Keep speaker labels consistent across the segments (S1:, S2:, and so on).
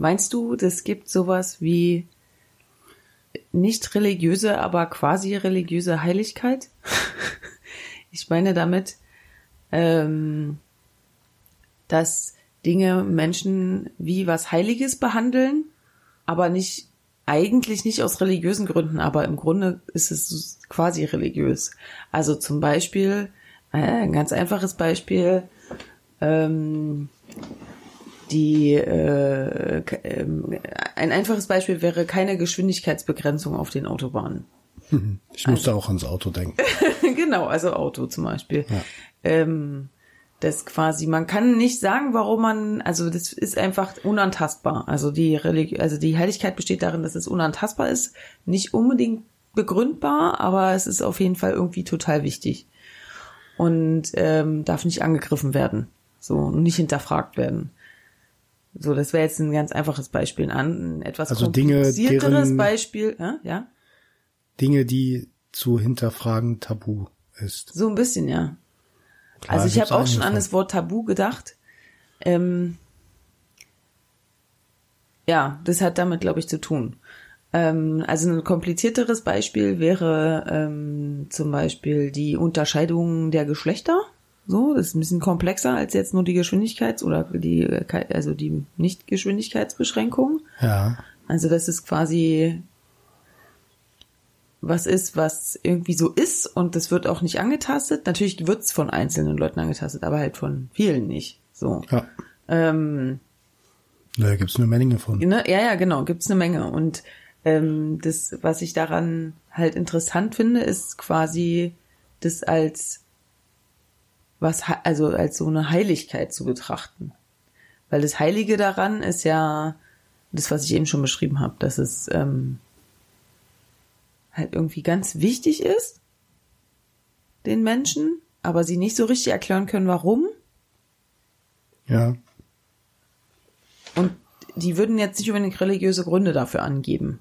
S1: Meinst du, das gibt sowas wie nicht religiöse, aber quasi religiöse Heiligkeit? ich meine damit, ähm, dass Dinge Menschen wie was Heiliges behandeln, aber nicht eigentlich nicht aus religiösen Gründen, aber im Grunde ist es quasi religiös. Also zum Beispiel, äh, ein ganz einfaches Beispiel, ähm, die äh, äh, ein einfaches Beispiel wäre keine Geschwindigkeitsbegrenzung auf den Autobahnen.
S2: Ich musste also, auch ans Auto denken.
S1: genau, also Auto zum Beispiel. Ja. Ähm, das quasi, man kann nicht sagen, warum man, also das ist einfach unantastbar. Also die Religi also die Heiligkeit besteht darin, dass es unantastbar ist, nicht unbedingt begründbar, aber es ist auf jeden Fall irgendwie total wichtig und ähm, darf nicht angegriffen werden, so nicht hinterfragt werden. So, das wäre jetzt ein ganz einfaches Beispiel, ein etwas
S2: also komplizierteres
S1: Dinge, Beispiel, äh, ja?
S2: Dinge, die zu hinterfragen tabu ist.
S1: So ein bisschen, ja. Klar, also ich habe auch schon an das Wort Tabu gedacht. Ähm, ja, das hat damit, glaube ich, zu tun. Ähm, also ein komplizierteres Beispiel wäre ähm, zum Beispiel die Unterscheidung der Geschlechter. So, das ist ein bisschen komplexer als jetzt nur die Geschwindigkeits- oder die, also die Nicht-Geschwindigkeitsbeschränkung.
S2: Ja.
S1: Also das ist quasi was ist, was irgendwie so ist und das wird auch nicht angetastet. Natürlich wird's von einzelnen Leuten angetastet, aber halt von vielen nicht. So.
S2: Ja.
S1: Ähm,
S2: da gibt's eine Menge von.
S1: Ne? Ja, ja, genau, gibt's eine Menge. Und ähm, das, was ich daran halt interessant finde, ist quasi das als was, also als so eine Heiligkeit zu betrachten. Weil das Heilige daran ist ja das, was ich eben schon beschrieben habe, dass es ähm, halt irgendwie ganz wichtig ist, den Menschen, aber sie nicht so richtig erklären können, warum.
S2: Ja.
S1: Und die würden jetzt nicht unbedingt religiöse Gründe dafür angeben.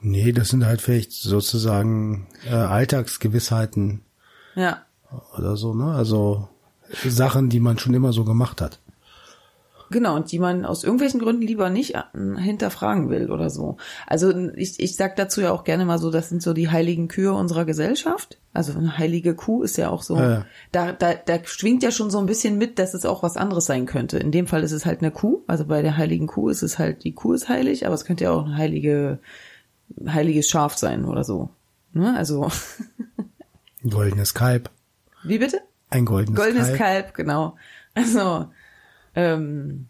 S2: Nee, das sind halt vielleicht sozusagen äh, Alltagsgewissheiten.
S1: Ja.
S2: Oder so, ne? Also Sachen, die man schon immer so gemacht hat.
S1: Genau, und die man aus irgendwelchen Gründen lieber nicht äh, hinterfragen will oder so. Also ich, ich sag dazu ja auch gerne mal so, das sind so die heiligen Kühe unserer Gesellschaft. Also eine heilige Kuh ist ja auch so,
S2: ja.
S1: da, da, da schwingt ja schon so ein bisschen mit, dass es auch was anderes sein könnte. In dem Fall ist es halt eine Kuh. Also bei der heiligen Kuh ist es halt, die Kuh ist heilig, aber es könnte ja auch ein heilige, heiliges Schaf sein oder so. Ne? Also.
S2: Ein goldenes Kalb.
S1: Wie bitte?
S2: Ein goldenes,
S1: goldenes
S2: Kalb.
S1: Kalb, genau. Also, ähm,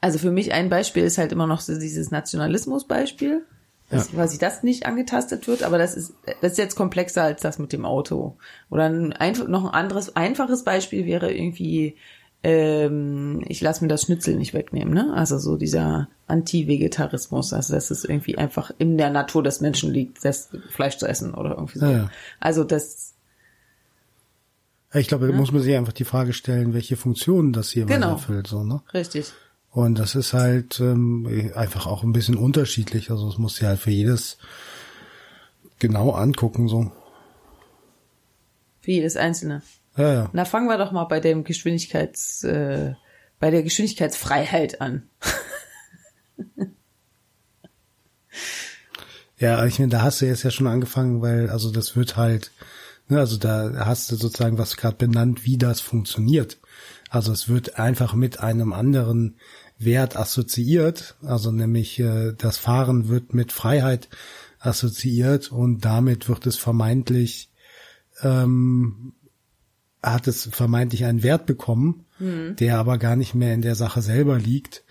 S1: also für mich ein Beispiel ist halt immer noch so dieses Nationalismus-Beispiel, dass ja. quasi das nicht angetastet wird, aber das ist, das ist jetzt komplexer als das mit dem Auto. Oder ein, noch ein anderes, einfaches Beispiel wäre irgendwie, ähm, ich lasse mir das Schnitzel nicht wegnehmen, ne? Also so dieser Anti-Vegetarismus, also dass es irgendwie einfach in der Natur des Menschen liegt, das Fleisch zu essen oder irgendwie so.
S2: Ja, ja.
S1: Also das
S2: ich glaube, da muss man sich einfach die Frage stellen, welche Funktionen das hier
S1: genau.
S2: erfüllt, so, ne?
S1: Richtig.
S2: Und das ist halt ähm, einfach auch ein bisschen unterschiedlich. Also es muss sich halt für jedes genau angucken, so.
S1: Für jedes einzelne.
S2: Ja, ja.
S1: Na, fangen wir doch mal bei dem Geschwindigkeits, äh, bei der Geschwindigkeitsfreiheit an.
S2: ja, ich meine, da hast du jetzt ja schon angefangen, weil, also das wird halt, Ne, also da hast du sozusagen was gerade benannt, wie das funktioniert. Also es wird einfach mit einem anderen Wert assoziiert, also nämlich äh, das Fahren wird mit Freiheit assoziiert und damit wird es vermeintlich ähm, hat es vermeintlich einen Wert bekommen, mhm. der aber gar nicht mehr in der Sache selber liegt.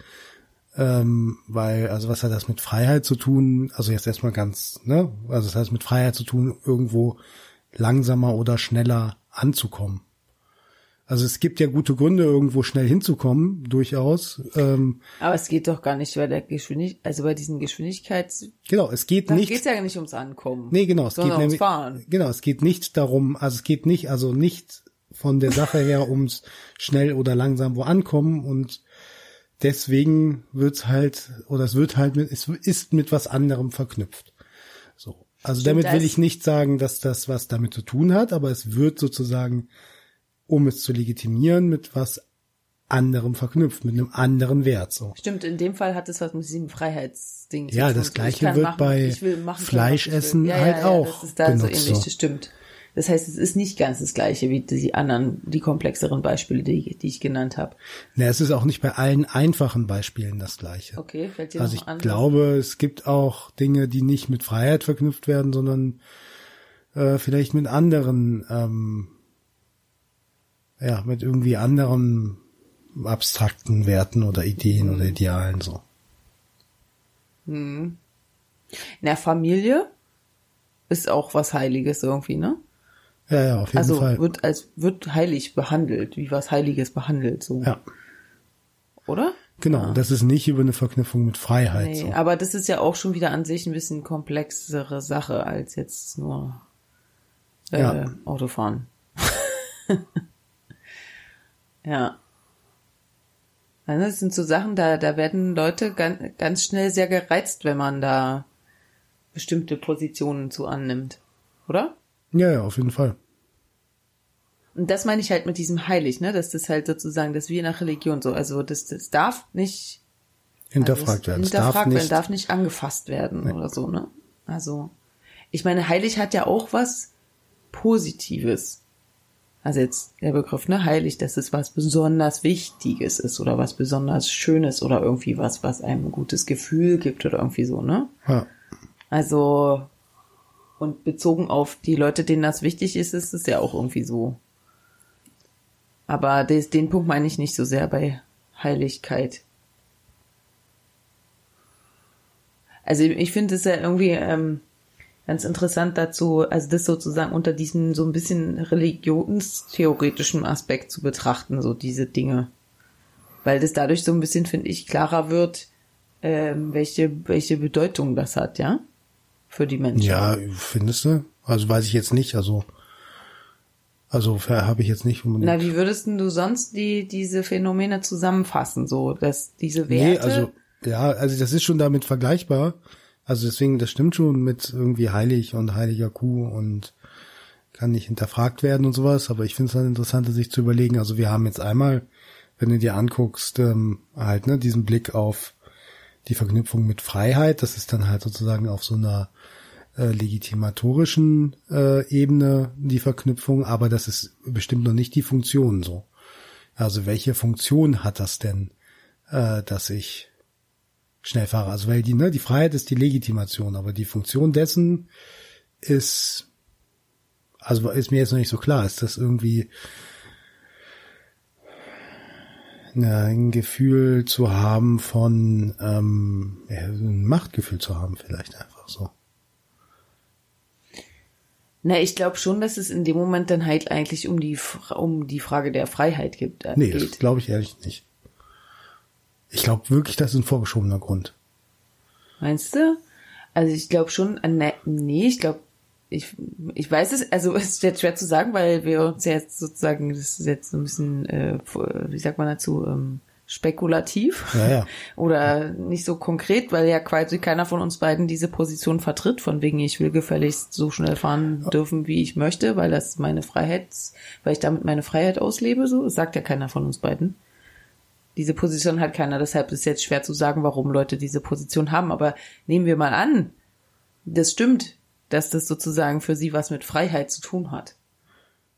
S2: Ähm, weil, also was hat das mit Freiheit zu tun? Also jetzt erstmal ganz, ne? Also das heißt mit Freiheit zu tun, irgendwo langsamer oder schneller anzukommen. Also es gibt ja gute Gründe, irgendwo schnell hinzukommen, durchaus. Ähm,
S1: Aber es geht doch gar nicht bei der Geschwindigkeit, also bei diesen Geschwindigkeits.
S2: Genau, es geht nicht.
S1: Es geht ja nicht ums Ankommen.
S2: Nee, genau, es
S1: geht
S2: nämlich,
S1: ums Fahren.
S2: Genau, es geht nicht darum, also es geht nicht, also nicht von der Sache her ums schnell oder langsam wo ankommen und deswegen wird's halt, oder es wird halt mit, es ist mit was anderem verknüpft. Also Stimmt, damit will ich nicht sagen, dass das was damit zu tun hat, aber es wird sozusagen, um es zu legitimieren, mit was anderem verknüpft, mit einem anderen Wert. So.
S1: Stimmt, in dem Fall hat es was mit diesem Freiheitsding
S2: Ja,
S1: zu tun.
S2: das
S1: Ich
S2: Gleiche wird
S1: machen,
S2: bei
S1: ich will machen können,
S2: Fleisch
S1: was ich will.
S2: essen
S1: ja,
S2: halt
S1: ja, ja,
S2: auch
S1: Das ist da so
S2: benutzt,
S1: ähnlich,
S2: so.
S1: das stimmt. Das heißt, es ist nicht ganz das Gleiche wie die anderen, die komplexeren Beispiele, die, die ich genannt habe.
S2: Na, es ist auch nicht bei allen einfachen Beispielen das Gleiche.
S1: Okay, fällt dir
S2: Also ich
S1: an?
S2: glaube, es gibt auch Dinge, die nicht mit Freiheit verknüpft werden, sondern äh, vielleicht mit anderen, ähm, ja, mit irgendwie anderen abstrakten Werten oder Ideen oder Idealen so.
S1: Na, Familie ist auch was Heiliges irgendwie, ne?
S2: Ja, ja, auf jeden
S1: Also
S2: Fall.
S1: wird als wird heilig behandelt, wie was Heiliges behandelt, so.
S2: Ja,
S1: Oder?
S2: genau. Und Das ist nicht über eine Verknüpfung mit Freiheit
S1: Nee,
S2: so.
S1: aber das ist ja auch schon wieder an sich ein bisschen komplexere Sache als jetzt nur äh,
S2: Ja.
S1: Autofahren. ja. Also das sind so Sachen, da, da werden Leute ganz, ganz schnell sehr gereizt, wenn man da bestimmte Positionen zu annimmt. Oder?
S2: Ja, ja, auf jeden Fall.
S1: Und das meine ich halt mit diesem heilig, ne? Dass das halt sozusagen, das ist wie nach Religion so. Also das, das darf nicht
S2: Hinterfragt
S1: also
S2: werden.
S1: Hinterfragt
S2: darf
S1: werden,
S2: nicht.
S1: darf nicht angefasst werden oder so, ne? Also, ich meine, heilig hat ja auch was Positives. Also jetzt der Begriff, ne, heilig, dass es was besonders Wichtiges ist oder was besonders Schönes oder irgendwie was, was einem ein gutes Gefühl gibt oder irgendwie so, ne?
S2: Ja.
S1: Also, und bezogen auf die Leute, denen das wichtig ist, ist es ja auch irgendwie so. Aber des, den Punkt meine ich nicht so sehr bei Heiligkeit. Also ich finde es ja irgendwie ähm, ganz interessant dazu, also das sozusagen unter diesem so ein bisschen religionstheoretischen Aspekt zu betrachten, so diese Dinge. Weil das dadurch so ein bisschen, finde ich, klarer wird, ähm, welche, welche Bedeutung das hat, ja? Für die Menschen.
S2: Ja, findest du? Also weiß ich jetzt nicht. Also, also habe ich jetzt nicht unbedingt.
S1: Na, wie würdest denn du sonst die, diese Phänomene zusammenfassen, so, dass diese Werte.
S2: Nee, also ja, also das ist schon damit vergleichbar. Also deswegen, das stimmt schon mit irgendwie heilig und heiliger Kuh und kann nicht hinterfragt werden und sowas. Aber ich finde es dann interessant, sich zu überlegen. Also wir haben jetzt einmal, wenn du dir anguckst, ähm, halt ne, diesen Blick auf die Verknüpfung mit Freiheit. Das ist dann halt sozusagen auf so einer äh, legitimatorischen äh, Ebene die Verknüpfung, aber das ist bestimmt noch nicht die Funktion so. Also welche Funktion hat das denn, äh, dass ich schnell fahre? Also weil die, ne, die Freiheit ist die Legitimation, aber die Funktion dessen ist, also ist mir jetzt noch nicht so klar, ist das irgendwie ein Gefühl zu haben von, ähm, ja, ein Machtgefühl zu haben vielleicht einfach so.
S1: Na, ich glaube schon, dass es in dem Moment dann halt eigentlich um die, um die Frage der Freiheit gibt, äh,
S2: Nee, das
S1: geht.
S2: glaube ich ehrlich nicht. Ich glaube wirklich, das ist ein vorgeschobener Grund.
S1: Meinst du? Also ich glaube schon, äh, ne, nee, ich glaube, ich, ich weiß es, also es ist jetzt schwer zu sagen, weil wir uns ja jetzt sozusagen, das ist jetzt so ein bisschen, äh, wie sagt man dazu, ähm, spekulativ
S2: Ja, ja.
S1: oder nicht so konkret, weil ja quasi keiner von uns beiden diese Position vertritt, von wegen ich will gefälligst so schnell fahren dürfen, wie ich möchte, weil das meine Freiheit, weil ich damit meine Freiheit auslebe, so, das sagt ja keiner von uns beiden. Diese Position hat keiner, deshalb ist jetzt schwer zu sagen, warum Leute diese Position haben, aber nehmen wir mal an, das stimmt, dass das sozusagen für sie was mit Freiheit zu tun hat.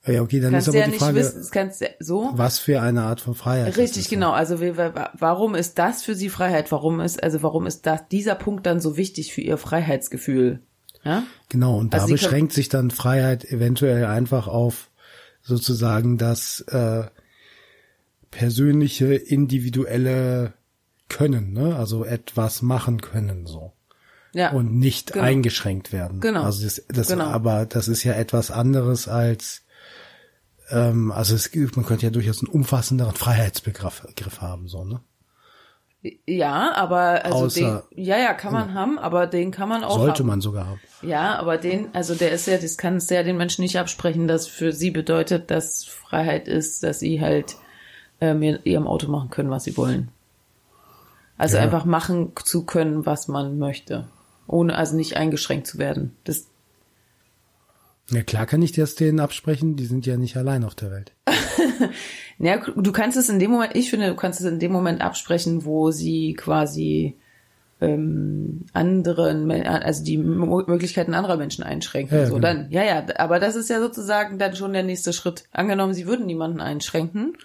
S2: Ja, okay, dann
S1: Kannst
S2: ist aber
S1: ja
S2: die
S1: nicht
S2: Frage,
S1: wissen, kannst so.
S2: was für eine Art von Freiheit.
S1: Richtig, genau. Also warum ist das für sie Freiheit? Warum ist also warum ist das dieser Punkt dann so wichtig für ihr Freiheitsgefühl? Ja?
S2: Genau, und da
S1: Also können-
S2: beschränkt sich dann Freiheit eventuell einfach auf sozusagen das äh, persönliche, individuelle Können, ne? Also etwas machen können so.
S1: Ja.
S2: Und nicht
S1: Genau.
S2: eingeschränkt werden.
S1: Genau.
S2: Also das, das
S1: Genau.
S2: aber das ist ja etwas anderes als ähm, also es, gibt- man könnte ja durchaus einen umfassenderen Freiheitsbegriff Begriff haben, so, ne?
S1: ja, aber also
S2: Außer-
S1: den, ja, ja, kann man haben, aber den kann man auch
S2: Sollte
S1: haben.
S2: man sogar haben.
S1: Ja, aber den, also der ist ja, das kann es ja den Menschen nicht absprechen, dass für sie bedeutet, dass Freiheit ist, dass sie halt äh, mit ihrem Auto machen können, was sie wollen. Also
S2: Ja.
S1: einfach machen zu können, was man möchte. Ohne also nicht eingeschränkt zu werden. Das,
S2: Ja, klar kann ich das denen absprechen, die sind ja nicht allein auf der Welt.
S1: Ja, du kannst es in dem Moment, ich finde, du kannst es in dem Moment absprechen, wo sie quasi ähm, anderen, also die Möglichkeiten anderer Menschen einschränken.
S2: Ja,
S1: so
S2: genau.
S1: dann, ja, ja, aber das ist ja sozusagen dann schon der nächste Schritt. Angenommen, sie würden niemanden einschränken.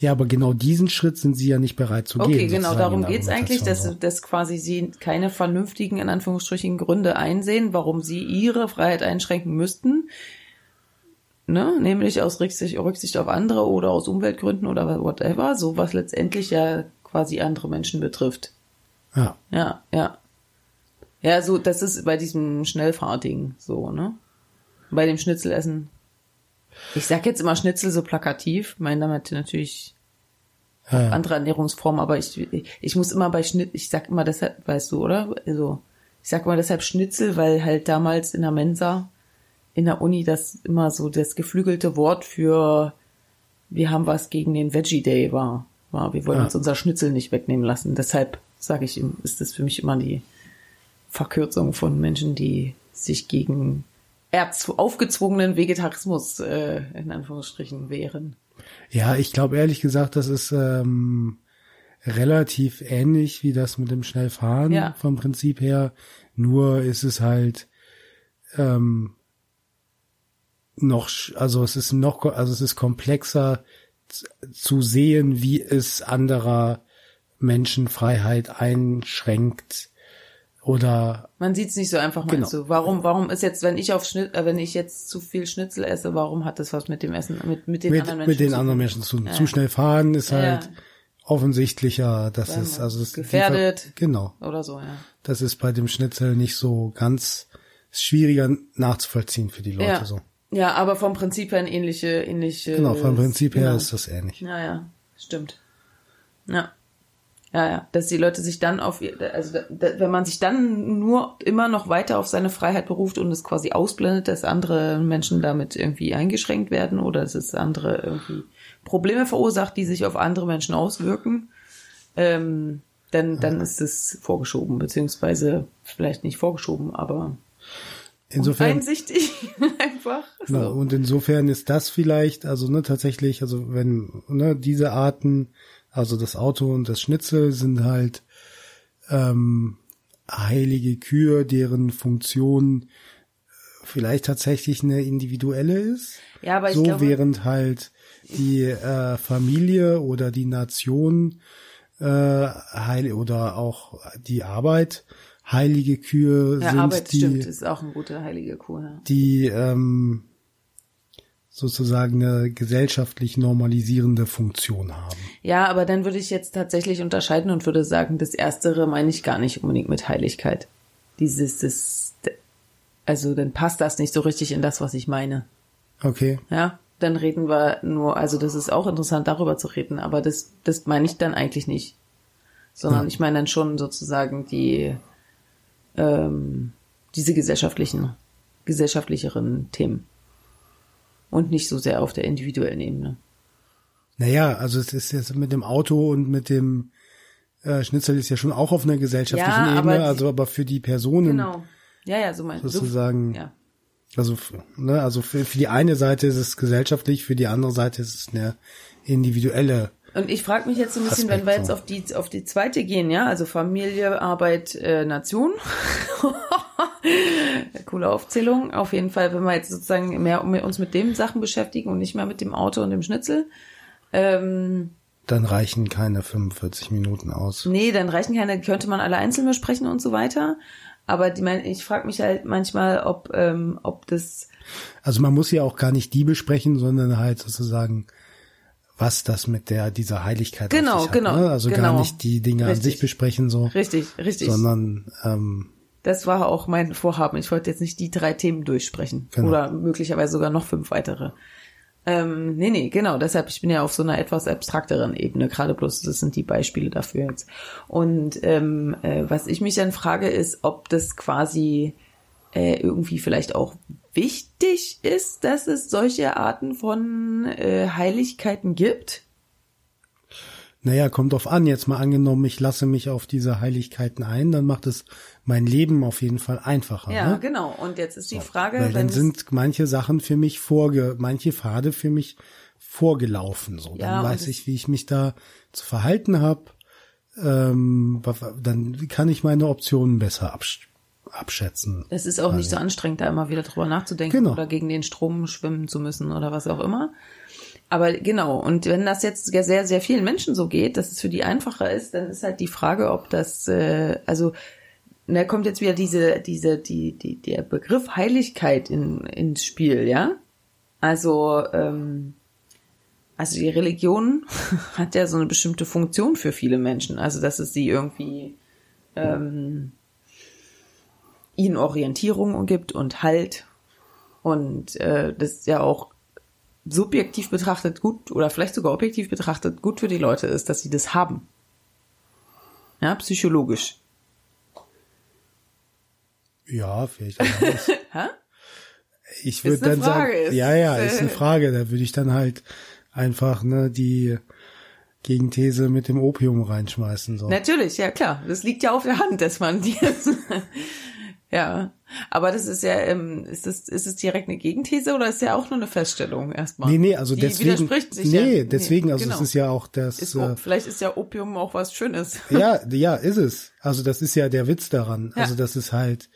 S2: Ja, aber genau diesen Schritt sind sie ja nicht bereit zu
S1: Okay,
S2: gehen.
S1: genau,
S2: sozusagen
S1: darum
S2: der
S1: geht's eigentlich, dass, dass quasi sie keine vernünftigen, in Anführungsstrichen, Gründe einsehen, warum sie ihre Freiheit einschränken müssten. Ne? Nämlich aus Rücksicht, Rücksicht auf andere oder aus Umweltgründen oder whatever, so was letztendlich ja quasi andere Menschen betrifft.
S2: Ja,
S1: Ja, ja. Ja, so, das ist bei diesem Schnellfahrding so, ne? Bei dem Schnitzelessen. Ich sag jetzt immer Schnitzel so plakativ, meine damit natürlich
S2: ja,
S1: andere Ernährungsformen, aber ich, ich muss immer bei Schnitt, ich sag immer deshalb, weißt du, oder? Also, ich sag immer deshalb Schnitzel, weil halt damals in der Mensa, in der Uni, das immer so das geflügelte Wort für wir haben was gegen den Veggie Day war. war wir wollen
S2: Ja.
S1: uns unser Schnitzel nicht wegnehmen lassen. Deshalb sage ich, ihm, ist das für mich immer die Verkürzung von Menschen, die sich gegen erz aufgezwungenen Vegetarismus äh, in Anführungsstrichen wehren.
S2: ja, ich glaube ehrlich gesagt, das ist ähm, relativ ähnlich wie das mit dem Schnellfahren
S1: Ja.
S2: vom Prinzip her. Nur ist es halt ähm, noch, also es ist noch, also es ist komplexer zu sehen, wie es anderer Menschenfreiheit einschränkt oder
S1: Man sieht's nicht so einfach, meinst
S2: Genau.
S1: du? Warum, warum ist jetzt, wenn ich auf Schnitt, äh, wenn ich jetzt zu viel Schnitzel esse, warum hat das was mit dem Essen, mit, mit den
S2: mit,
S1: anderen Menschen
S2: mit den
S1: zu
S2: anderen Menschen zu tun.
S1: Ja.
S2: Zu schnell fahren ist
S1: Ja,
S2: halt
S1: ja.
S2: offensichtlicher, das
S1: Weil
S2: ist
S1: man
S2: also das
S1: gefährdet.
S2: Genau.
S1: Oder so, ja.
S2: Das ist bei dem Schnitzel nicht so ganz schwieriger nachzuvollziehen für die Leute
S1: ja.
S2: so.
S1: Ja, aber vom Prinzip her ein ähnliche, ähnliche.
S2: Genau, vom Prinzip her
S1: genau.
S2: ist das ähnlich.
S1: Ja, ja, stimmt. Ja. Ja, ja, dass die Leute sich dann auf, also da, wenn man sich dann nur immer noch weiter auf seine Freiheit beruft und es quasi ausblendet, dass andere Menschen damit irgendwie eingeschränkt werden oder dass es andere irgendwie Probleme verursacht, die sich auf andere Menschen auswirken, ähm, dann, dann ist es vorgeschoben, beziehungsweise vielleicht nicht vorgeschoben, aber
S2: Insofern
S1: einsichtig einfach. So.
S2: und insofern ist das vielleicht, also ne, tatsächlich, also wenn ne, diese Arten, also das Auto und das Schnitzel sind halt ähm, heilige Kühe, deren Funktion äh, vielleicht tatsächlich eine individuelle ist.
S1: Ja, aber ich
S2: so
S1: glaube-
S2: während halt die äh, Familie oder die Nation äh, heil oder auch die Arbeit heilige Kühe
S1: Ja,
S2: sind,
S1: Arbeit
S2: die
S1: stimmt, ist auch eine gute heilige Kuh. Ja.
S2: die ähm, sozusagen eine gesellschaftlich normalisierende Funktion haben.
S1: Ja, aber dann würde ich jetzt tatsächlich unterscheiden und würde sagen, das Erstere meine ich gar nicht unbedingt mit Heiligkeit. Dieses, das, also dann passt das nicht so richtig in das, was ich meine.
S2: Okay.
S1: Ja, dann reden wir nur, also das ist auch interessant, darüber zu reden, aber das, das meine ich dann eigentlich nicht. Sondern
S2: Ja.
S1: ich meine dann schon sozusagen die, ähm, diese gesellschaftlichen, gesellschaftlicheren Themen. Und nicht so sehr auf der individuellen Ebene.
S2: Naja, also es ist jetzt mit dem Auto und mit dem äh, Schnitzel ist ja schon auch auf einer gesellschaftlichen
S1: Ja, aber
S2: Ebene,
S1: die-
S2: also aber für die Personen
S1: Genau. Ja, ja, so mein
S2: sozusagen,
S1: So, ja.
S2: also ne, also für, für die eine Seite ist es gesellschaftlich, für die andere Seite ist es eine individuelle.
S1: Und ich frage mich jetzt so ein bisschen,
S2: Aspekt
S1: wenn wir jetzt auf die auf die zweite gehen, ja, also Familie, Arbeit, äh, Nation. Coole Aufzählung. Auf jeden Fall, wenn wir jetzt sozusagen mehr uns mit den Sachen beschäftigen und nicht mehr mit dem Auto und dem Schnitzel. Ähm,
S2: Dann reichen keine 45 Minuten aus.
S1: nee, dann reichen keine, könnte man alle einzeln besprechen und so weiter. Aber die, ich frage mich halt manchmal, ob, ähm, ob das
S2: Also man muss ja auch gar nicht die besprechen, sondern halt sozusagen, was das mit der dieser Heiligkeit
S1: Genau,
S2: hat,
S1: genau,
S2: Ne? Also
S1: genau.
S2: gar nicht die Dinge an
S1: Richtig.
S2: sich besprechen so,
S1: richtig, richtig.
S2: sondern ähm,
S1: Das war auch mein Vorhaben. Ich wollte jetzt nicht die drei Themen durchsprechen.
S2: Genau.
S1: Oder möglicherweise sogar noch fünf weitere. Ähm, nee, nee, genau. Deshalb, ich bin ja auf so einer etwas abstrakteren Ebene. Gerade bloß, das sind die Beispiele dafür jetzt. Und ähm, äh, was ich mich dann frage, ist, ob das quasi äh, irgendwie vielleicht auch wichtig ist, dass es solche Arten von äh, Heiligkeiten gibt.
S2: Naja, kommt drauf an, jetzt mal angenommen, ich lasse mich auf diese Heiligkeiten ein, dann macht es mein Leben auf jeden Fall einfacher.
S1: Ja,
S2: ne?
S1: genau. Und jetzt ist die Frage,
S2: Weil
S1: wenn
S2: dann sind manche Sachen für mich vorge, manche Pfade für mich vorgelaufen. So,
S1: Ja,
S2: dann
S1: und
S2: weiß ich, wie ich mich da zu verhalten habe. Ähm, dann kann ich meine Optionen besser absch abschätzen.
S1: Es ist auch nicht so anstrengend, da immer wieder drüber nachzudenken
S2: Genau.
S1: oder gegen den Strom schwimmen zu müssen oder was auch immer. Aber genau, und wenn das jetzt sehr, sehr vielen Menschen so geht, dass es für die einfacher ist, dann ist halt die Frage, ob das, äh, also, da kommt jetzt wieder diese, diese, die, die, der Begriff Heiligkeit in, ins Spiel, ja? Also, ähm, also die Religion hat ja so eine bestimmte Funktion für viele Menschen. Also, dass es sie irgendwie ähm, ihnen Orientierung gibt und Halt. Und äh, das ist ja auch subjektiv betrachtet gut oder vielleicht sogar objektiv betrachtet gut für die Leute ist, dass sie das haben. Ja, psychologisch.
S2: Ja, vielleicht.
S1: Hä?
S2: Ich würde dann
S1: Frage,
S2: sagen, ja, ja, ist eine Frage. Da würde ich dann halt einfach ne die Gegenthese mit dem Opium reinschmeißen. So.
S1: Natürlich, ja klar. Das liegt ja auf der Hand, dass man die Ja, aber das ist ja, ähm, ist das, ist es direkt eine Gegenthese oder ist ja auch nur eine Feststellung erstmal?
S2: Nee, nee, also
S1: Die
S2: deswegen.
S1: widerspricht sich
S2: nee,
S1: ja.
S2: deswegen, also
S1: genau.
S2: es ist ja auch das.
S1: Ist,
S2: äh,
S1: vielleicht ist ja Opium auch was Schönes.
S2: ja, ja, ist es. Also das ist ja der Witz daran.
S1: Ja.
S2: Also dass es halt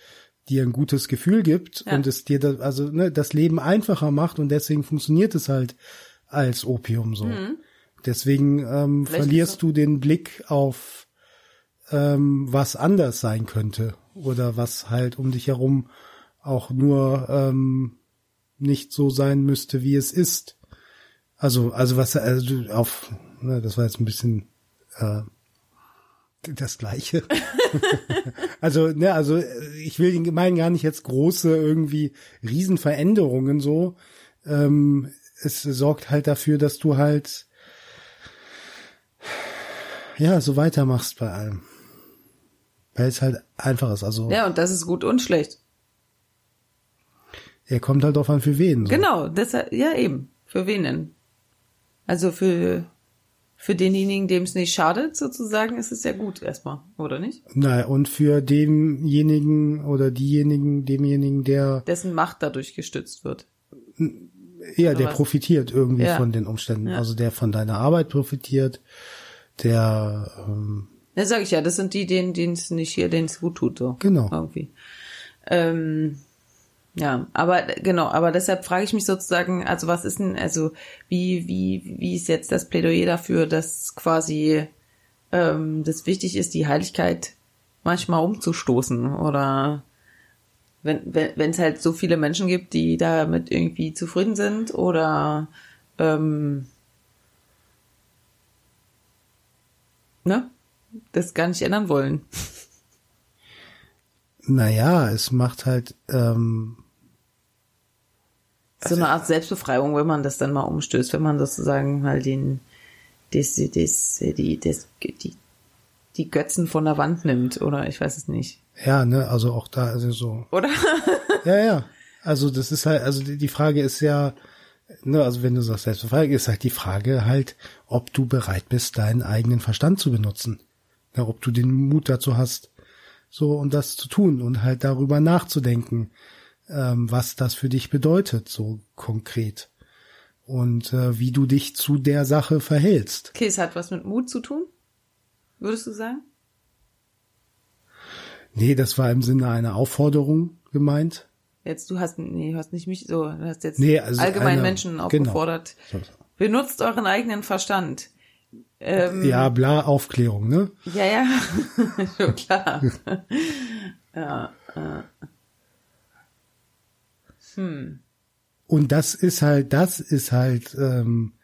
S2: dir ein gutes Gefühl gibt
S1: Ja.
S2: und es dir das, also ne, das Leben einfacher macht und deswegen funktioniert es halt als Opium so. Deswegen ähm,
S1: Mhm. Vielleicht
S2: verlierst du den Blick auf ähm, was anders sein könnte oder was halt um dich herum auch nur ähm, nicht so sein müsste, wie es ist. Also, also was, also auf, ne, das war jetzt ein bisschen äh, das Gleiche. also, ne, also ich will den meinen gar nicht jetzt große irgendwie Riesenveränderungen so. Ähm, es sorgt halt dafür, dass du halt ja so weitermachst bei allem. Weil es halt einfach ist. Also
S1: Ja, und das ist gut und schlecht.
S2: er kommt halt drauf an für wen. So.
S1: Genau, deshalb, ja eben. Für wen denn? Also für, für denjenigen, dem es nicht schadet, sozusagen, ist es ja gut erstmal, oder nicht?
S2: Na, und für demjenigen oder diejenigen, demjenigen, der
S1: Dessen Macht dadurch gestützt wird.
S2: ja, der
S1: was?
S2: profitiert irgendwie
S1: Ja.
S2: von den Umständen.
S1: Ja.
S2: Also der von deiner Arbeit profitiert, der ähm,
S1: Das sage ich ja, das sind die, denen es nicht hier, denen es gut tut, so.
S2: Genau.
S1: Irgendwie. Ähm, ja, aber genau, aber deshalb frage ich mich sozusagen, also was ist denn, also wie, wie, wie ist jetzt das Plädoyer dafür, dass quasi ähm, das wichtig ist, die Heiligkeit manchmal umzustoßen oder wenn wenn wenn es halt so viele Menschen gibt, die damit irgendwie zufrieden sind oder ähm, ne, das gar nicht ändern wollen.
S2: naja, es macht halt ähm,
S1: so eine Art Selbstbefreiung, wenn man das dann mal umstößt, wenn man sozusagen mal den, das, das, die, das, die, die Götzen von der Wand nimmt, oder ich weiß es nicht.
S2: ja, ne, also auch da also so.
S1: Oder?
S2: Ja, ja. Also das ist halt, also die die Frage ist ja, ne, also wenn du sagst Selbstbefreiung, ist halt die Frage halt, ob du bereit bist, deinen eigenen Verstand zu benutzen. Ja, ob du den Mut dazu hast, so und das zu tun und halt darüber nachzudenken, ähm, was das für dich bedeutet, so konkret. Und äh, wie du dich zu der Sache verhältst.
S1: Okay, es hat was mit Mut zu tun, würdest du sagen?
S2: Nee, das war im Sinne einer Aufforderung gemeint.
S1: Jetzt, du hast, nee, du hast nicht mich so, du hast jetzt
S2: Nee, also
S1: allgemein
S2: einer-
S1: Menschen
S2: genau.
S1: aufgefordert.
S2: So.
S1: Benutzt euren eigenen Verstand. Ähm,
S2: Ja, bla, Aufklärung, ne?
S1: Ja, ja, schon klar. ja, äh. Hm.
S2: Und das ist halt, das ist halt, ähm,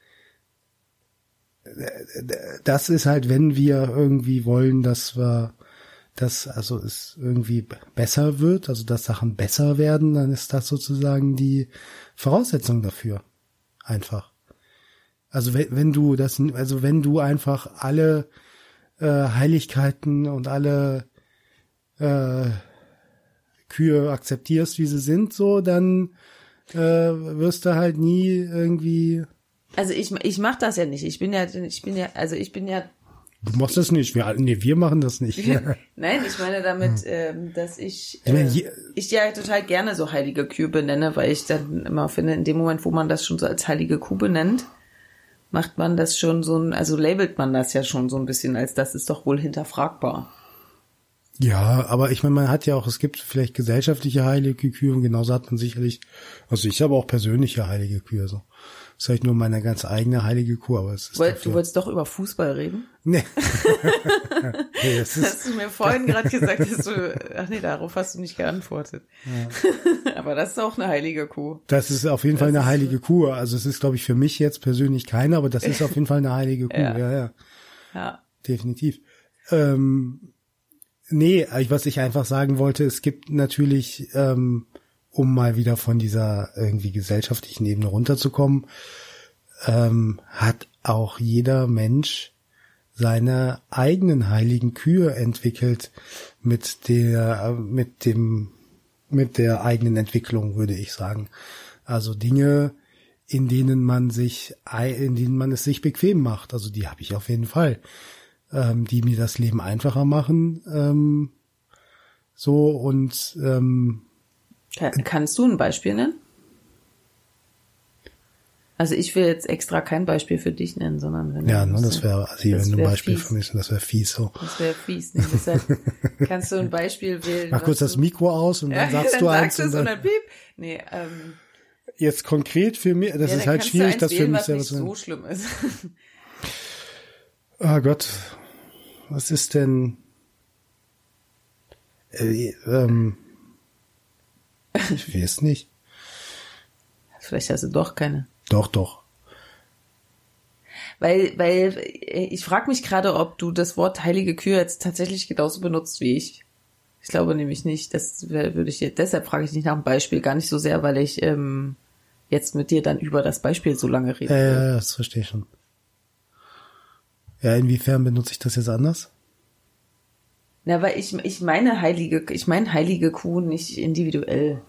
S2: das ist halt, wenn wir irgendwie wollen, dass wir, dass also es irgendwie besser wird, also dass Sachen besser werden, dann ist das sozusagen die Voraussetzung dafür. Einfach. Also wenn, wenn du das, also wenn du einfach alle äh, Heiligkeiten und alle äh, Kühe akzeptierst, wie sie sind, so, dann äh, wirst du halt nie irgendwie.
S1: Also ich, ich mach das ja nicht. Ich bin ja, ich bin ja, also ich bin ja,
S2: Du machst das nicht. Wir, nee, wir machen das nicht.
S1: nein, ich meine damit, ähm, dass ich, äh, ich ja total gerne so heilige Kühe benenne, weil ich dann immer finde, in dem Moment, wo man das schon so als heilige Kuh benennt, macht man das schon so ein, also labelt man das ja schon so ein bisschen als das ist doch wohl hinterfragbar.
S2: Ja, aber ich meine, man hat ja auch, es gibt vielleicht gesellschaftliche heilige Kühe und genauso hat man sicherlich, also ich habe auch persönliche heilige Kühe, so. Das ist halt nur meine ganz eigene heilige Kuh, aber es ist.
S1: Woll, du wolltest doch über Fußball reden?
S2: Nee.
S1: nee das ist, hast du mir vorhin gerade gesagt, dass du, ach nee, darauf hast du nicht geantwortet. Ja. aber das ist auch eine heilige Kuh.
S2: Das ist auf jeden das Fall eine heilige Kuh. Also es ist, glaube ich, für mich jetzt persönlich keine, aber das ist auf jeden Fall eine heilige Kuh. ja, ja. Ja, ja. definitiv. Ähm, nee, was ich einfach sagen wollte, es gibt natürlich ähm, um mal wieder von dieser irgendwie gesellschaftlichen Ebene runterzukommen, ähm, hat auch jeder Mensch seine eigenen heiligen Kühe entwickelt mit der, mit dem, mit der eigenen Entwicklung, würde ich sagen. Also Dinge, in denen man sich, in denen man es sich bequem macht. Also die habe ich auf jeden Fall, ähm, die mir das Leben einfacher machen. Ähm, so und ähm,
S1: Kannst du ein Beispiel nennen? Also ich will jetzt extra kein Beispiel für dich nennen, sondern wenn
S2: ja, ne, das wäre also wenn du ein Beispiel fies. für mich, das wäre fies so.
S1: Das wäre fies. Ne? Deshalb kannst du ein Beispiel wählen.
S2: Mach kurz das Mikro aus und dann sagst dann du
S1: eins und dann, und dann. Nee, ähm,
S2: jetzt konkret für mich, das ja, ist halt schwierig, das für mich selber zu
S1: so schlimm ist.
S2: oh Gott, was ist denn? Äh, ähm, ich weiß nicht.
S1: Vielleicht hast du doch keine.
S2: Doch, doch.
S1: Weil, weil ich frage mich gerade, ob du das Wort heilige Kühe jetzt tatsächlich genauso benutzt wie ich. Ich glaube nämlich nicht. Das würde ich deshalb frage ich nicht nach dem Beispiel gar nicht so sehr, weil ich ähm, jetzt mit dir dann über das Beispiel so lange rede.
S2: Ja, ja, das verstehe ich schon. Ja, inwiefern benutze ich das jetzt anders?
S1: Na, weil ich, ich meine heilige, ich meine heilige Kuh nicht individuell.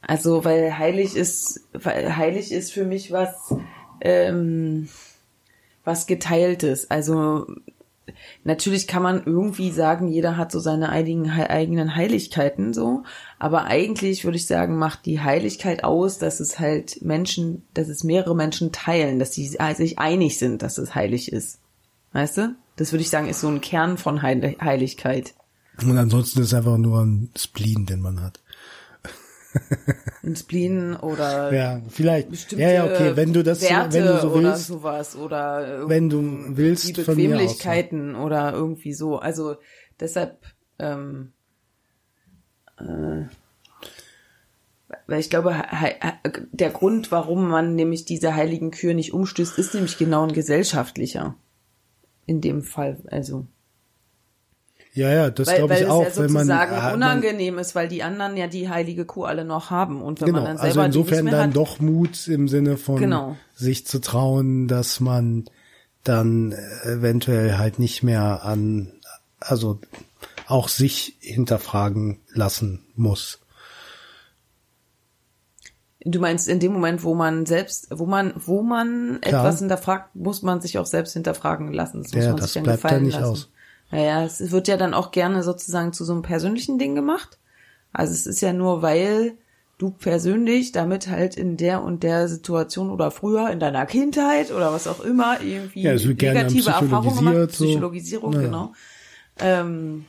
S1: Also, weil heilig ist, weil heilig ist für mich was, ähm, was geteiltes. Also, natürlich kann man irgendwie sagen, jeder hat so seine eigenen, eigenen Heiligkeiten, so. Aber eigentlich würde ich sagen, macht die Heiligkeit aus, dass es halt Menschen, dass es mehrere Menschen teilen, dass sie sich einig sind, dass es heilig ist. Weißt du? Das würde ich sagen, ist so ein Kern von Heil Heiligkeit.
S2: Und ansonsten ist es einfach nur ein Spleen, den man hat.
S1: ein Spleen oder
S2: ja vielleicht. bestimmte ja ja okay wenn du das
S1: Werte
S2: wenn du so willst.
S1: oder sowas oder
S2: wenn du willst
S1: die Bequemlichkeiten oder irgendwie so. Also deshalb ähm, äh, weil ich glaube, der Grund, warum man nämlich diese heiligen Kühe nicht umstößt, ist nämlich genau ein gesellschaftlicher in dem Fall, also.
S2: Ja, ja, das glaube ich auch,
S1: ja wenn man sozusagen unangenehm ist, weil die anderen ja die heilige Kuh alle noch haben und wenn
S2: genau,
S1: man dann
S2: also
S1: selber
S2: also insofern dann
S1: hat,
S2: doch Mut im Sinne von
S1: genau.
S2: sich zu trauen, dass man dann eventuell halt nicht mehr an, also auch sich hinterfragen lassen muss.
S1: Du meinst in dem Moment, wo man selbst, wo man, wo man Klar. etwas hinterfragt, muss man sich auch selbst hinterfragen lassen.
S2: Das muss
S1: ja,
S2: man das sich bleibt ja nicht lassen. aus.
S1: Naja, es wird ja dann auch gerne sozusagen zu so einem persönlichen Ding gemacht. Also es ist ja nur, weil du persönlich damit halt in der und der Situation oder früher in deiner Kindheit oder was auch immer irgendwie
S2: ja,
S1: negative Erfahrungen gemacht,
S2: so.
S1: Psychologisierung, naja. genau. Ähm,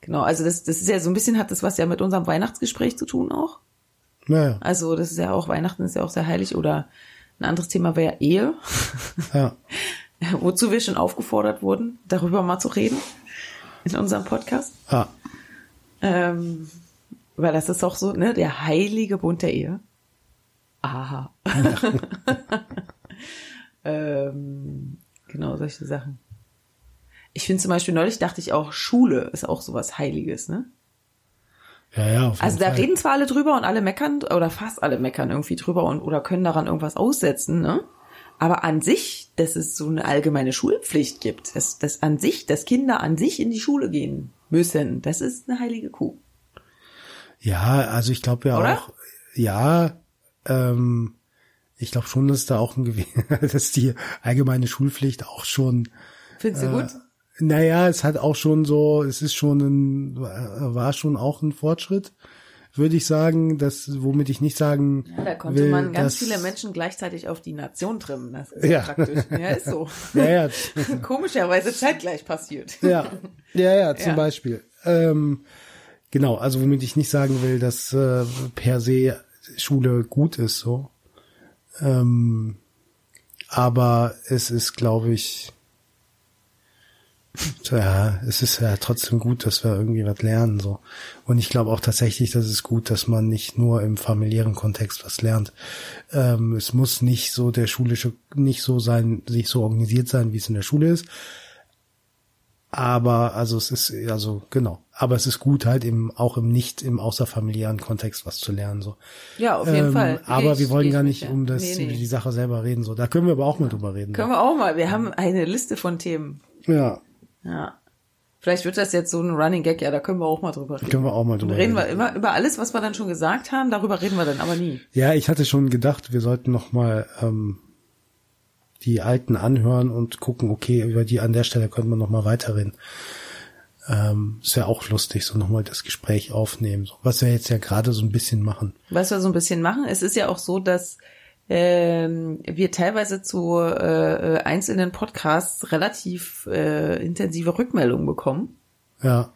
S1: genau, also das, das ist ja so ein bisschen hat das was ja mit unserem Weihnachtsgespräch zu tun auch.
S2: Naja.
S1: Also das ist ja auch, Weihnachten ist ja auch sehr heilig oder ein anderes Thema wäre Ehe.
S2: Ja.
S1: Wozu wir schon aufgefordert wurden, darüber mal zu reden in unserem Podcast.
S2: Ja.
S1: Ähm, weil das ist auch so, ne, der heilige Bund der Ehe. Aha. Ja. ähm, genau, solche Sachen. Ich finde zum Beispiel, neulich dachte ich auch, Schule ist auch sowas Heiliges, ne?
S2: Ja, ja, auf jeden
S1: also da
S2: Fall.
S1: reden zwar alle drüber und alle meckern oder fast alle meckern irgendwie drüber und oder können daran irgendwas aussetzen, ne? Aber an sich, dass es so eine allgemeine Schulpflicht gibt, dass, dass an sich, dass Kinder an sich in die Schule gehen müssen, das ist eine heilige Kuh.
S2: Ja, also ich glaube ja
S1: Oder?
S2: auch, ja, ähm, ich glaube schon, dass da auch ein Gewinn, dass die allgemeine Schulpflicht auch schon.
S1: Findest du
S2: äh,
S1: gut?
S2: Naja, es hat auch schon so, es ist schon ein, war schon auch ein Fortschritt, würde ich sagen, dass, womit ich nicht sagen
S1: Ja, da konnte
S2: will,
S1: man ganz
S2: dass,
S1: viele Menschen gleichzeitig auf die Nation trimmen. Das ist
S2: Ja.
S1: praktisch. Ja, ist so.
S2: Ja, ja,
S1: Komischerweise zeitgleich passiert.
S2: ja, ja, ja, zum
S1: Ja.
S2: Beispiel. Ähm, genau, also womit ich nicht sagen will, dass äh, per se Schule gut ist, so. Ähm, aber es ist, glaube ich, ja, es ist ja trotzdem gut, dass wir irgendwie was lernen, so. Und ich glaube auch tatsächlich, dass es gut, dass man nicht nur im familiären Kontext was lernt. Ähm, es muss nicht so der schulische, nicht so sein, sich so organisiert sein, wie es in der Schule ist. Aber, also es ist, also genau. Aber es ist gut, halt im, auch im nicht im außerfamiliären Kontext was zu lernen, so.
S1: Ja, auf jeden
S2: Ähm,
S1: Fall.
S2: Aber
S1: ich-
S2: wir wollen gar nicht um das,
S1: Nee, nee.
S2: die Sache selber reden, so. Da können wir aber auch mal drüber reden.
S1: Können wir auch mal. Wir haben eine Liste von Themen.
S2: Ja,
S1: Ja. Vielleicht wird das jetzt so ein Running Gag, ja, da können wir auch mal drüber reden.
S2: können wir auch mal drüber
S1: Reden
S2: reden.
S1: wir immer über alles, was wir dann schon gesagt haben, darüber reden wir dann aber nie.
S2: Ja, ich hatte schon gedacht, wir sollten noch mal ähm, die alten anhören und gucken, okay, über die an der Stelle könnte man noch mal weiterreden. Ähm, ist ja auch lustig, so nochmal das Gespräch aufnehmen, so, was wir jetzt ja gerade so ein bisschen machen.
S1: Was wir so ein bisschen machen, es ist ja auch so, dass ähm, wir teilweise zu äh, einzelnen Podcasts relativ äh, intensive Rückmeldungen bekommen.
S2: Ja,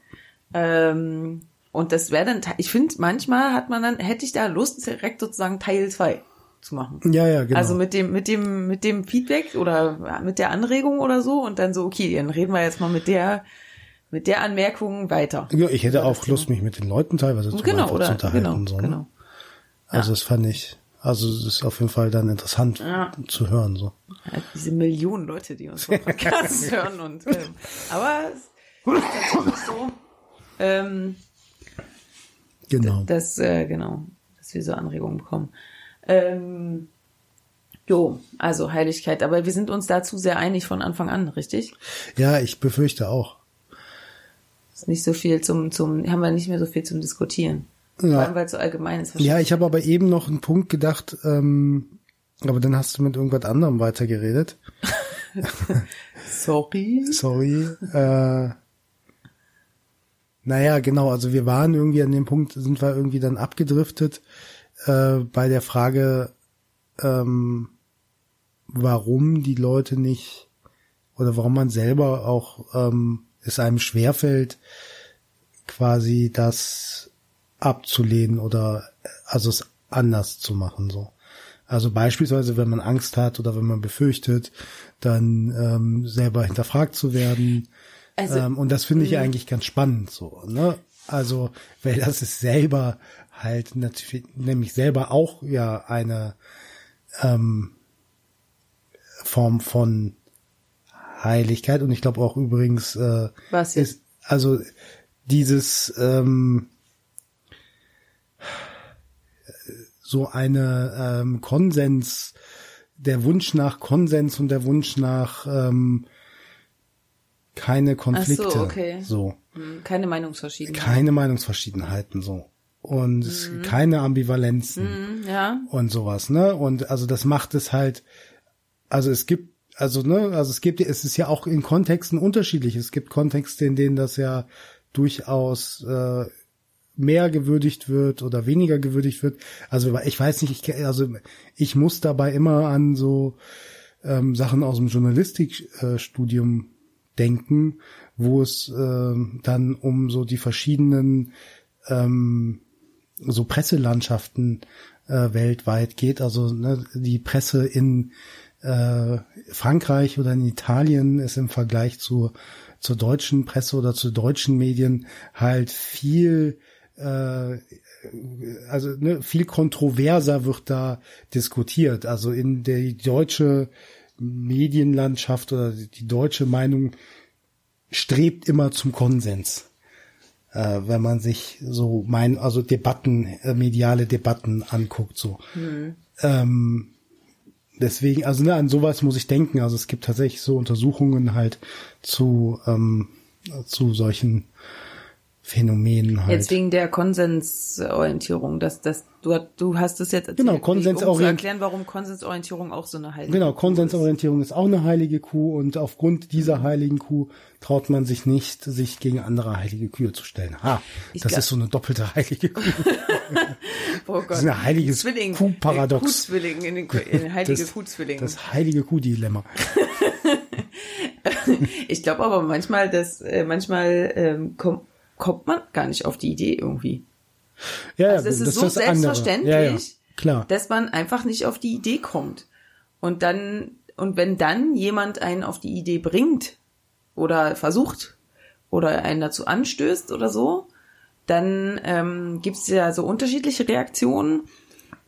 S1: Ähm, und das wäre dann, ich finde, manchmal hat man dann, hätte ich da Lust, direkt sozusagen Teil 2 zu machen.
S2: ja, ja, genau.
S1: Also mit dem, mit dem, mit dem Feedback oder mit der Anregung oder so und dann so, okay, dann reden wir jetzt mal mit der, mit der Anmerkung weiter.
S2: ja, ich hätte auch Lust, mich mit den Leuten teilweise zu,
S1: Genau, oder?
S2: zu unterhalten.
S1: Genau,
S2: so, ne?
S1: genau.
S2: Also das fand ich, also es ist auf jeden Fall dann interessant
S1: Ja.
S2: zu hören. so.
S1: Ja, diese Millionen Leute, die uns vom Podcast hören und, ähm, aber es ist tatsächlich so, ähm,
S2: Genau.
S1: dass, äh, genau, dass wir so Anregungen bekommen. Ähm, jo, also Heiligkeit, aber wir sind uns dazu sehr einig von Anfang an, richtig?
S2: Ja, ich befürchte auch.
S1: Ist nicht so viel zum, zum, haben wir nicht mehr so viel zum Diskutieren. Vor
S2: Ja.
S1: allem, weil es so allgemein ist.
S2: Ja, ich habe aber eben noch einen Punkt gedacht, ähm, aber dann hast du mit irgendwas anderem weitergeredet.
S1: Sorry.
S2: Sorry. Äh, naja, genau, also wir waren irgendwie an dem Punkt, sind wir irgendwie dann abgedriftet äh, bei der Frage, ähm, warum die Leute nicht oder warum man selber auch ähm, es einem schwerfällt, quasi das abzulehnen oder also es anders zu machen so. Also beispielsweise, wenn man Angst hat oder wenn man befürchtet, dann ähm, selber hinterfragt zu werden.
S1: Also,
S2: ähm, und das finde ich eigentlich ganz spannend so. Ne? Also, weil das ist selber halt natürlich, nämlich selber auch ja eine ähm, Form von Heiligkeit und ich glaube auch übrigens äh,
S1: Was jetzt?
S2: ist also dieses ähm, so eine ähm, Konsens, der Wunsch nach Konsens und der Wunsch nach ähm, keine Konflikte.
S1: so, okay.
S2: So.
S1: Hm, Keine Meinungsverschiedenheit.
S2: Keine Meinungsverschiedenheiten so. Und es- keine Ambivalenzen
S1: Hm, Ja.
S2: und sowas, ne? Und also das macht es halt, also es gibt, also ne, also es gibt, es ist ja auch in Kontexten unterschiedlich. Es gibt Kontexte, in denen das ja durchaus äh, mehr gewürdigt wird oder weniger gewürdigt wird. Also ich weiß nicht, ich, also ich muss dabei immer an so ähm, Sachen aus dem Journalistikstudium äh, denken, wo es ähm, dann um so die verschiedenen ähm, so Presselandschaften äh, weltweit geht. Also ne, die Presse in äh, Frankreich oder in Italien ist im Vergleich zu zur deutschen Presse oder zu deutschen Medien halt viel äh, also ne, viel kontroverser wird da diskutiert. Also in der deutsche Medienlandschaft oder die deutsche Meinung strebt immer zum Konsens äh, wenn man sich so mein, also Debatten, äh, mediale Debatten anguckt, so. Ähm, deswegen, also ne, an sowas muss ich denken. Also es gibt tatsächlich so Untersuchungen halt zu, ähm, zu solchen Phänomen halt.
S1: Jetzt wegen der Konsensorientierung, dass das du du hast es jetzt erzählt,
S2: Genau,
S1: wie- um zu
S2: Konsensorientierung.
S1: erklären, warum Konsensorientierung auch so eine heilige
S2: Genau,
S1: Kuh ist.
S2: Konsensorientierung ist auch eine heilige Kuh und aufgrund dieser heiligen Kuh traut man sich nicht, sich gegen andere heilige Kühe zu stellen. Ha,
S1: Ich
S2: das
S1: glaub-
S2: ist so eine doppelte heilige Kuh.
S1: Oh Gott.
S2: Das ist ein heiliges
S1: Zwilling,
S2: Kuhparadox.
S1: Kuhzwilling, in den, in den heilige
S2: Das-
S1: Kuhzwilling.
S2: Das heilige Kuhdilemma.
S1: Ich glaube aber manchmal, dass äh, manchmal ähm, komm, kommt man gar nicht auf die Idee irgendwie.
S2: Ja,
S1: Also es ist so
S2: das andere.
S1: selbstverständlich,
S2: Ja, ja, klar.
S1: dass man einfach nicht auf die Idee kommt. Und dann, und wenn dann jemand einen auf die Idee bringt oder versucht oder einen dazu anstößt oder so, dann ähm, gibt es ja so unterschiedliche Reaktionen.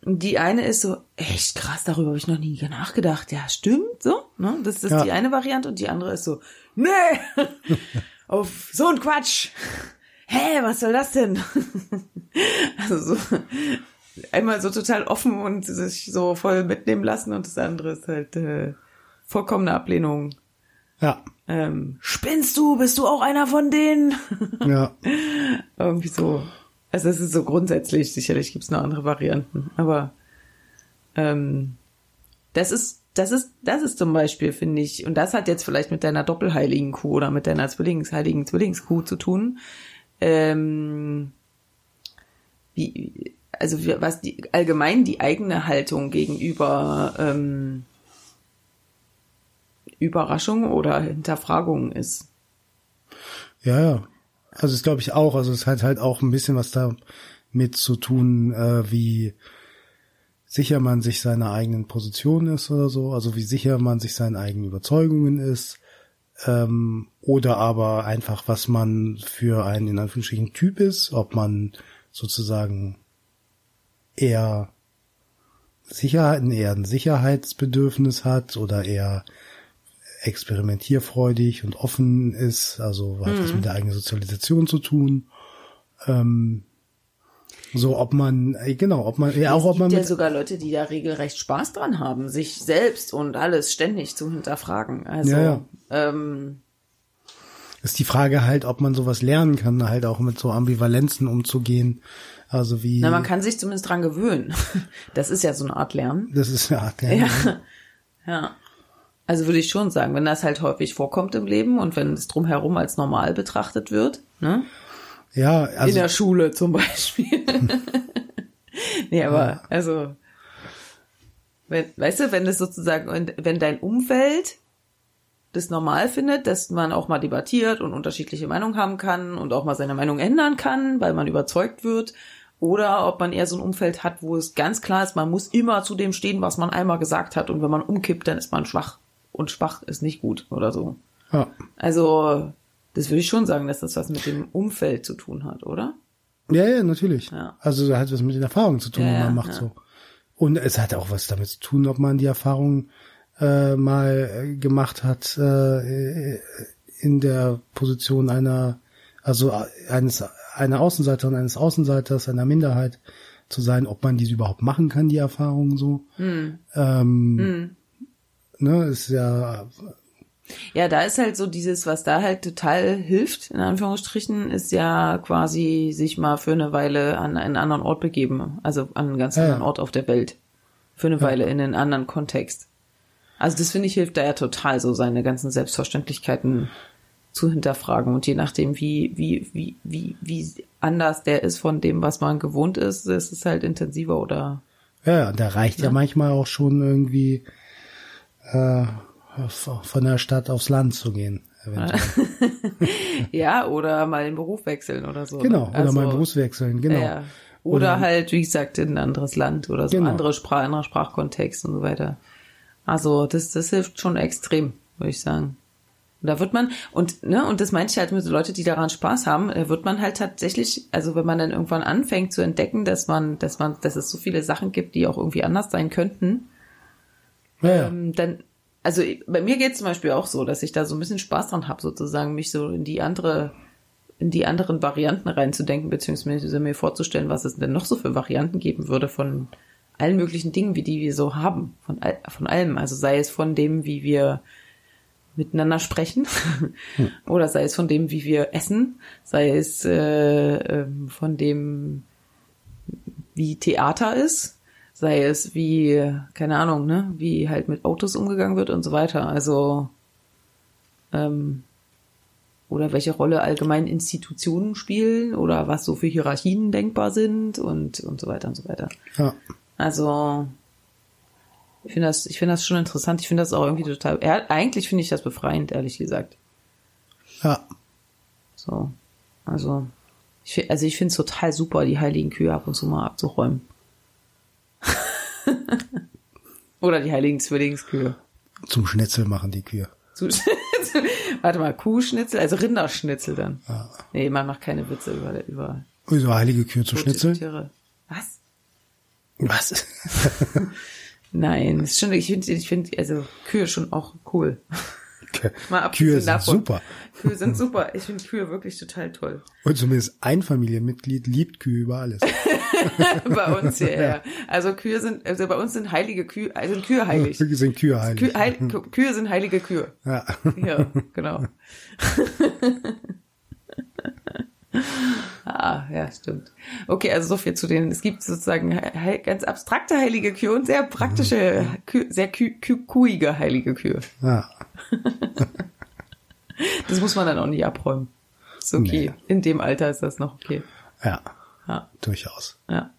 S1: Die eine ist so, echt krass, darüber habe ich noch nie nachgedacht. Ja, stimmt, so. Ne? Das ist
S2: Ja.
S1: die eine Variante und die andere ist so, nee, auf so ein Quatsch. Hä, was soll das denn? also so, einmal so total offen und sich so voll mitnehmen lassen und das andere ist halt äh, vollkommene Ablehnung.
S2: Ja,
S1: Ähm, spinnst du? Bist du auch einer von denen?
S2: ja.
S1: Irgendwie so. Also es ist so grundsätzlich, sicherlich gibt's noch andere Varianten, aber ähm, das ist, das ist, das ist zum Beispiel, finde ich, und das hat jetzt vielleicht mit deiner doppelheiligen Kuh oder mit deiner Zwillingsheiligen Zwillingskuh zu tun. Ähm, wie, also was die allgemein die eigene Haltung gegenüber ähm, Überraschung oder Hinterfragung ist.
S2: Ja, ja. Also das glaube ich auch. Also es hat halt auch ein bisschen was damit zu tun, äh, wie sicher man sich seiner eigenen Position ist oder so. Also wie sicher man sich seinen eigenen Überzeugungen ist. Ähm, oder aber einfach, was man für einen in Anführungsstrichen Typ ist. Ob man sozusagen eher Sicherheit, eher ein Sicherheitsbedürfnis hat oder eher experimentierfreudig und offen ist, also hat
S1: Mhm.
S2: was mit der eigenen Sozialisation zu tun. Ähm, so, ob man, äh, genau, ob man, ja, auch ob
S1: es
S2: man
S1: gibt ja sogar Leute, die da regelrecht Spaß dran haben, sich selbst und alles ständig zu hinterfragen. Also,
S2: Ja, ja.
S1: Ähm,
S2: ist die Frage halt, ob man sowas lernen kann, halt auch mit so Ambivalenzen umzugehen. Also wie,
S1: na, man kann sich zumindest dran gewöhnen. Das ist ja so eine Art Lernen.
S2: das ist ja,
S1: Ja. Ja. Also würde ich schon sagen, wenn das halt häufig vorkommt im Leben und wenn es drumherum als normal betrachtet wird, ne?
S2: Ja,
S1: In
S2: also,
S1: der Schule zum Beispiel. nee, aber also, wenn, weißt du, wenn es sozusagen, wenn dein Umfeld das normal findet, dass man auch mal debattiert und unterschiedliche Meinungen haben kann und auch mal seine Meinung ändern kann, weil man überzeugt wird, oder ob man eher so ein Umfeld hat, wo es ganz klar ist, man muss immer zu dem stehen, was man einmal gesagt hat und wenn man umkippt, dann ist man schwach und schwach ist nicht gut oder so.
S2: ja,
S1: Also, das würde ich schon sagen, dass das was mit dem Umfeld zu tun hat, oder?
S2: ja, ja, natürlich.
S1: Ja.
S2: Also da hat was mit den Erfahrungen zu tun,
S1: Ja,
S2: die man macht
S1: ja.
S2: so. Und es hat auch was damit zu tun, ob man die Erfahrung äh, mal äh, gemacht hat äh, in der Position einer, also eines einer Außenseiterin, eines Außenseiters, einer Minderheit zu sein, ob man diese überhaupt machen kann, die Erfahrung so.
S1: Hm.
S2: Ähm, Ne, ist ja
S1: Ja, da ist halt so dieses, was da halt total hilft, in Anführungsstrichen, ist ja quasi sich mal für eine Weile an einen anderen Ort begeben. Also an einen ganz
S2: Ja,
S1: anderen
S2: ja.
S1: Ort auf der Welt. Für eine Weile in einen anderen Kontext. Also das finde ich hilft da ja total, so seine ganzen Selbstverständlichkeiten zu hinterfragen. Und je nachdem, wie, wie, wie, wie, wie anders der ist von dem, was man gewohnt ist, ist es halt intensiver oder
S2: Ja, da reicht ja, manchmal auch schon irgendwie äh, von der Stadt aufs Land zu gehen.
S1: Ja, oder mal den Beruf wechseln oder so.
S2: Genau,
S1: ne?
S2: oder
S1: Also-
S2: mal Berufswechseln, genau.
S1: Ja. Oder,
S2: Oder-
S1: halt, wie gesagt, in ein anderes Land oder so
S2: Genau.
S1: andere Sprache, anderer Sprachkontext und so weiter. Also das, das hilft schon extrem, würde ich sagen. Und da wird man, und, ne, und das meinte ich halt mit so Leute, die daran Spaß haben, da wird man halt tatsächlich, also wenn man dann irgendwann anfängt zu entdecken, dass man, dass man, dass es so viele Sachen gibt, die auch irgendwie anders sein könnten,
S2: Ja, ja.
S1: ähm, dann, also bei mir geht es zum Beispiel auch so, dass ich da so ein bisschen Spaß dran habe, sozusagen, mich so in die andere, in die anderen Varianten reinzudenken, beziehungsweise mir vorzustellen, was es denn noch so für Varianten geben würde von allen möglichen Dingen, wie die wir so haben, von, all, von allem. Also sei es von dem, wie wir miteinander sprechen. Oder sei es von dem, wie wir essen, sei es äh, ähm, von dem, wie Theater ist, sei es wie, keine Ahnung, ne, wie halt mit Autos umgegangen wird und so weiter. Also ähm, oder welche Rolle allgemein Institutionen spielen oder was so für Hierarchien denkbar sind und und so weiter und so weiter.
S2: Ja.
S1: Also ich finde das, ich finde das schon interessant. Ich finde das auch irgendwie total. Er, eigentlich finde ich das befreiend, ehrlich gesagt.
S2: Ja.
S1: So, also ich, also ich finde es total super, die heiligen Kühe ab und zu mal abzuräumen. Oder die heiligen Zwillingskühe.
S2: Zum Schnitzel machen die Kühe.
S1: Warte mal, Kuhschnitzel, also Rinderschnitzel dann. Nee, man macht keine Witze über, über
S2: Wieso heilige Kühe zu
S1: tote
S2: schnitzeln?
S1: Tiere. Was?
S2: Was?
S1: Nein, ist schon, ich finde, ich finde, also Kühe schon auch cool. Mal
S2: Kühe sind
S1: davon.
S2: super.
S1: Kühe sind super. Ich finde Kühe wirklich total toll.
S2: Und zumindest ein Familienmitglied liebt Kühe über alles.
S1: bei uns hierher. Also Kühe sind, also bei uns sind heilige Kühe, also sind Kühe heilig.
S2: Sind Kühe heilig.
S1: Kühe, heil, Kü- Kühe sind heilige Kühe.
S2: Ja.
S1: Ja, genau. ah, ja, stimmt. Okay, also so viel zu denen. Es gibt sozusagen he- ganz abstrakte heilige Kühe und sehr praktische, Kü sehr kü kü kuhige heilige Kühe.
S2: ja.
S1: Das muss man dann auch nicht abräumen. Ist okay.
S2: Nee.
S1: In dem Alter ist das noch okay.
S2: Ja.
S1: Ja,
S2: Durchaus.
S1: ja.